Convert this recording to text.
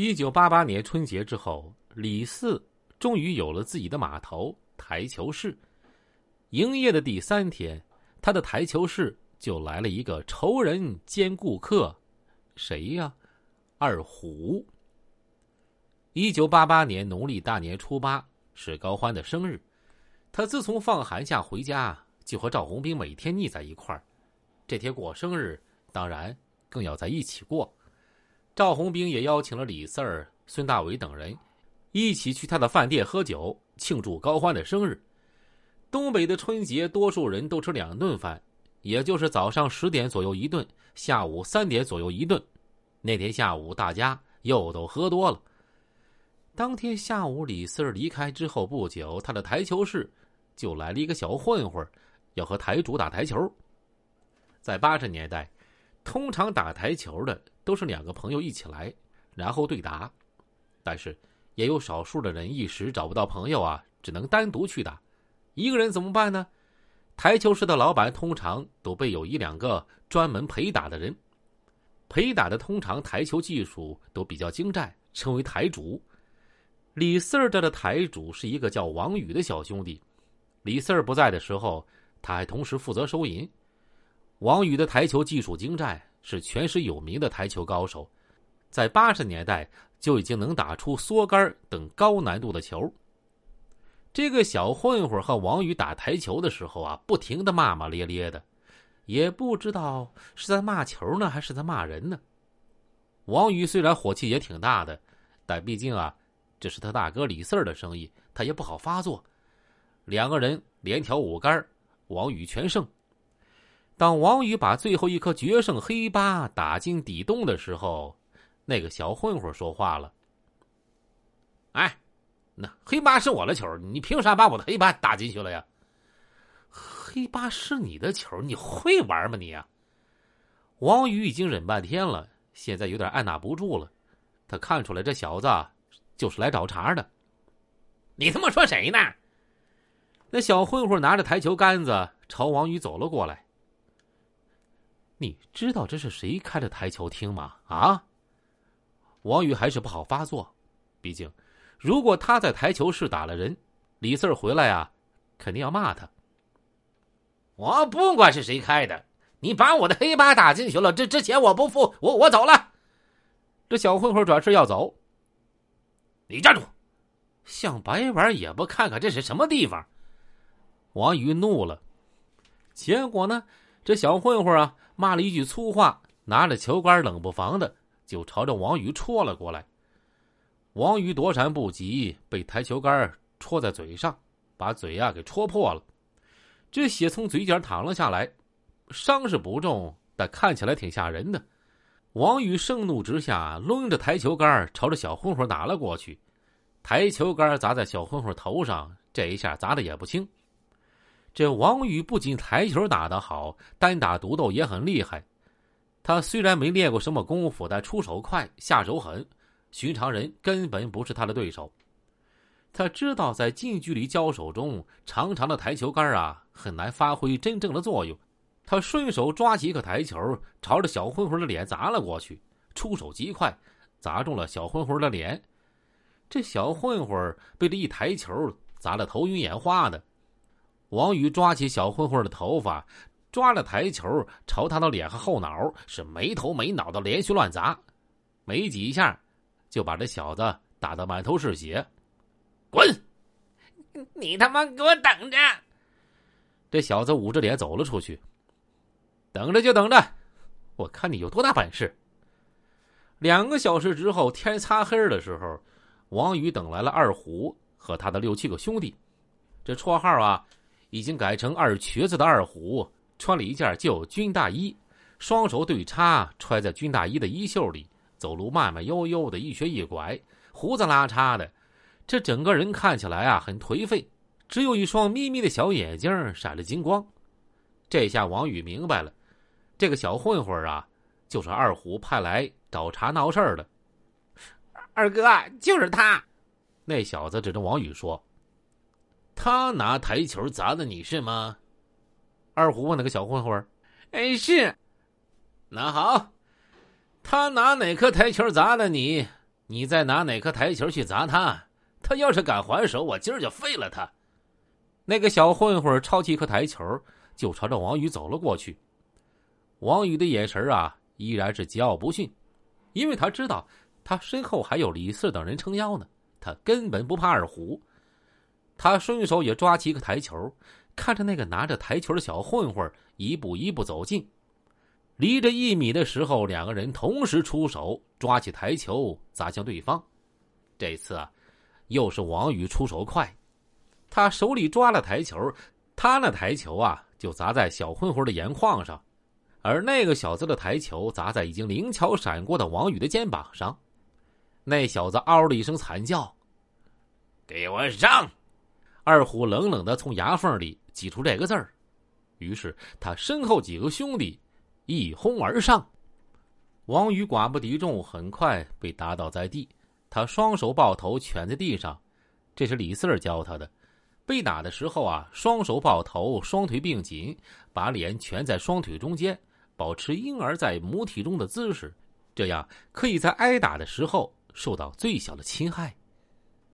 一九八八年春节之后，李四终于有了自己的码头台球室。营业的第三天，他的台球室就来了一个仇人兼顾客，谁呀？二虎。一九八八年农历大年初八是高欢的生日，他自从放寒假回家，就和赵红兵每天腻在一块儿。这天过生日，当然更要在一起过。赵红兵也邀请了李四儿、孙大伟等人，一起去他的饭店喝酒庆祝高欢的生日。东北的春节，多数人都吃两顿饭，也就是早上十点左右一顿，下午三点左右一顿。那天下午，大家又都喝多了。当天下午，李四儿离开之后不久，他的台球室就来了一个小混混，要和台主打台球。在八十年代，通常打台球的都是两个朋友一起来，然后对打。但是也有少数的人一时找不到朋友啊，只能单独去打。一个人怎么办呢？台球室的老板通常都备有一两个专门陪打的人，陪打的通常台球技术都比较精湛，称为台主。李四儿这的台主是一个叫王宇的小兄弟。李四儿不在的时候，他还同时负责收银。王宇的台球技术精湛，是全市有名的台球高手，在八十年代就已经能打出缩杆等高难度的球。这个小混混和王宇打台球的时候啊，不停的骂骂咧咧的，也不知道是在骂球呢，还是在骂人呢。王宇虽然火气也挺大的，但毕竟啊。这是他大哥李四儿的生意，他也不好发作。两个人连挑五杆，王宇全胜。当王宇把最后一颗决胜黑八打进底洞的时候，那个小混混说话了：“哎，那黑八是我的球，你凭啥把我的黑八打进去了呀？黑八是你的球，你会玩吗你呀？”王宇已经忍半天了，现在有点按捺不住了。他看出来这小子。就是来找茬的，你他妈说谁呢？那小混混拿着台球杆子朝王宇走了过来。你知道这是谁开的台球厅吗？啊？王宇还是不好发作，毕竟如果他在台球室打了人，李四儿回来啊，肯定要骂他。我不管是谁开的，你把我的黑八打进去了，这这钱我不付，我我走了。这小混混转身要走。你站住！想白玩也不看看这是什么地方！王宇怒了，结果呢，这小混混啊骂了一句粗话，拿着球杆冷不防的就朝着王宇戳了过来。王宇躲闪不及，被台球杆戳在嘴上，把嘴啊给戳破了，这血从嘴角淌了下来，伤是不重，但看起来挺吓人的。王宇盛怒之下，抡着台球杆朝着小混混打了过去。台球杆砸在小混混头上，这一下砸的也不轻。这王宇不仅台球打得好，单打独斗也很厉害。他虽然没练过什么功夫，但出手快，下手狠，寻常人根本不是他的对手。他知道，在近距离交手中，长长的台球杆啊，很难发挥真正的作用。他顺手抓起一个台球，朝着小混混的脸砸了过去，出手极快，砸中了小混混的脸。这小混混被这一台球砸得头晕眼花的。王宇抓起小混混的头发，抓着台球朝他的脸和后脑是没头没脑的连续乱砸，没几下就把这小子打得满头是血。滚！你他妈给我等着！这小子捂着脸走了出去。等着就等着，我看你有多大本事。两个小时之后，天擦黑的时候，王宇等来了二虎和他的六七个兄弟。这绰号啊，已经改成二瘸子的二虎，穿了一件旧军大衣，双手对插揣在军大衣的衣袖里，走路慢慢悠悠的，一瘸一拐，胡子拉碴的，这整个人看起来啊很颓废，只有一双眯眯的小眼睛闪着金光。这下王宇明白了。这个小混混啊，就是二虎派来找茬闹事儿的。二哥就是他。那小子指着王宇说：“他拿台球砸的你是吗？”二虎问那个小混混：“哎，是。”那好，他拿哪颗台球砸的你？你再拿哪颗台球去砸他，他要是敢还手，我今儿就废了他。那个小混混抄起一颗台球，就朝着王宇走了过去。王宇的眼神啊，依然是桀骜不驯，因为他知道他身后还有李四等人撑腰呢，他根本不怕二虎。他顺手也抓起一个台球，看着那个拿着台球的小混混一步一步走近。离着一米的时候，两个人同时出手，抓起台球砸向对方。这次啊，又是王宇出手快，他手里抓了台球，他那台球啊就砸在小混混的眼眶上，而那个小子的台球砸在已经灵巧闪过的王宇的肩膀上。那小子嗷的一声惨叫：“给我上！”二虎冷冷的从牙缝里挤出这个字儿，于是他身后几个兄弟。一哄而上，王宇寡不敌众，很快被打倒在地。他双手抱头蜷在地上，这是李四儿教他的。被打的时候啊，双手抱头，双腿并紧，把脸蜷在双腿中间，保持婴儿在母体中的姿势，这样可以在挨打的时候受到最小的侵害。